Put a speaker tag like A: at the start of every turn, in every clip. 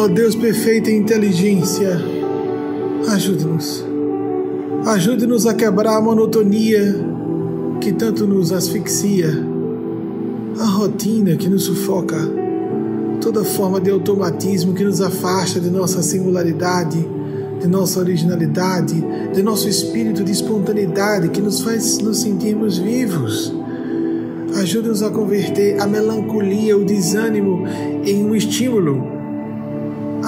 A: Ó Deus perfeita inteligência, ajude-nos. Ajude-nos a quebrar a monotonia que tanto nos asfixia, a rotina que nos sufoca, toda forma de automatismo que nos afasta de nossa singularidade, de nossa originalidade, de nosso espírito de espontaneidade que nos faz nos sentirmos vivos. Ajude-nos a converter a melancolia, o desânimo em um estímulo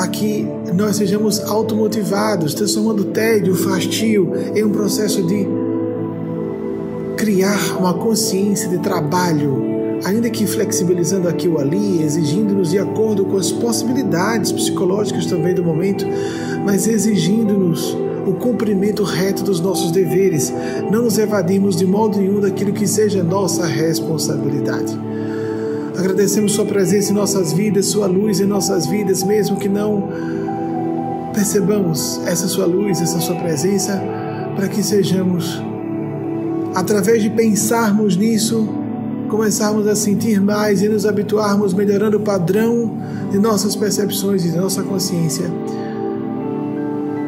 A: a que nós sejamos automotivados, transformando o tédio, o fastio em um processo de criar uma consciência de trabalho, ainda que flexibilizando aqui ou ali, exigindo-nos de acordo com as possibilidades psicológicas também do momento, mas exigindo-nos o cumprimento reto dos nossos deveres, não nos evadirmos de modo nenhum daquilo que seja nossa responsabilidade. Agradecemos Sua presença em nossas vidas, Sua luz em nossas vidas, mesmo que não percebamos essa Sua luz, essa Sua presença, para que sejamos, através de pensarmos nisso, começarmos a sentir mais e nos habituarmos, melhorando o padrão de nossas percepções e de nossa consciência,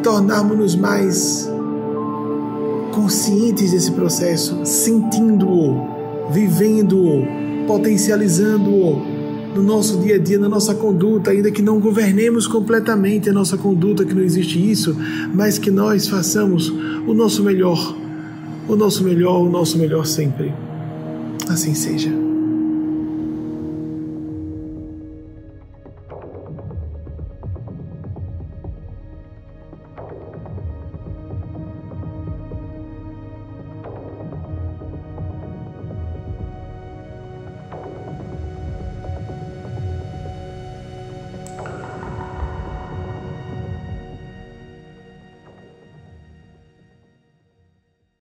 A: tornarmos-nos mais conscientes desse processo, sentindo-o, vivendo-o, potencializando-o no nosso dia a dia, na nossa conduta, ainda que não governemos completamente a nossa conduta, que não existe isso, mas que nós façamos o nosso melhor, o nosso melhor, o nosso melhor sempre. Assim seja.